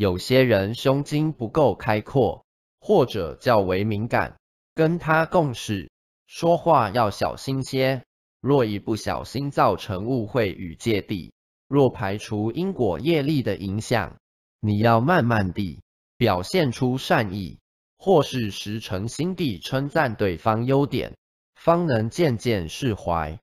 有些人胸襟不够开阔，或者较为敏感，跟他共事，说话要小心些。若一不小心造成误会与芥蒂，若排除因果业力的影响，你要慢慢地表现出善意，或是实诚心地称赞对方优点，方能渐渐释怀。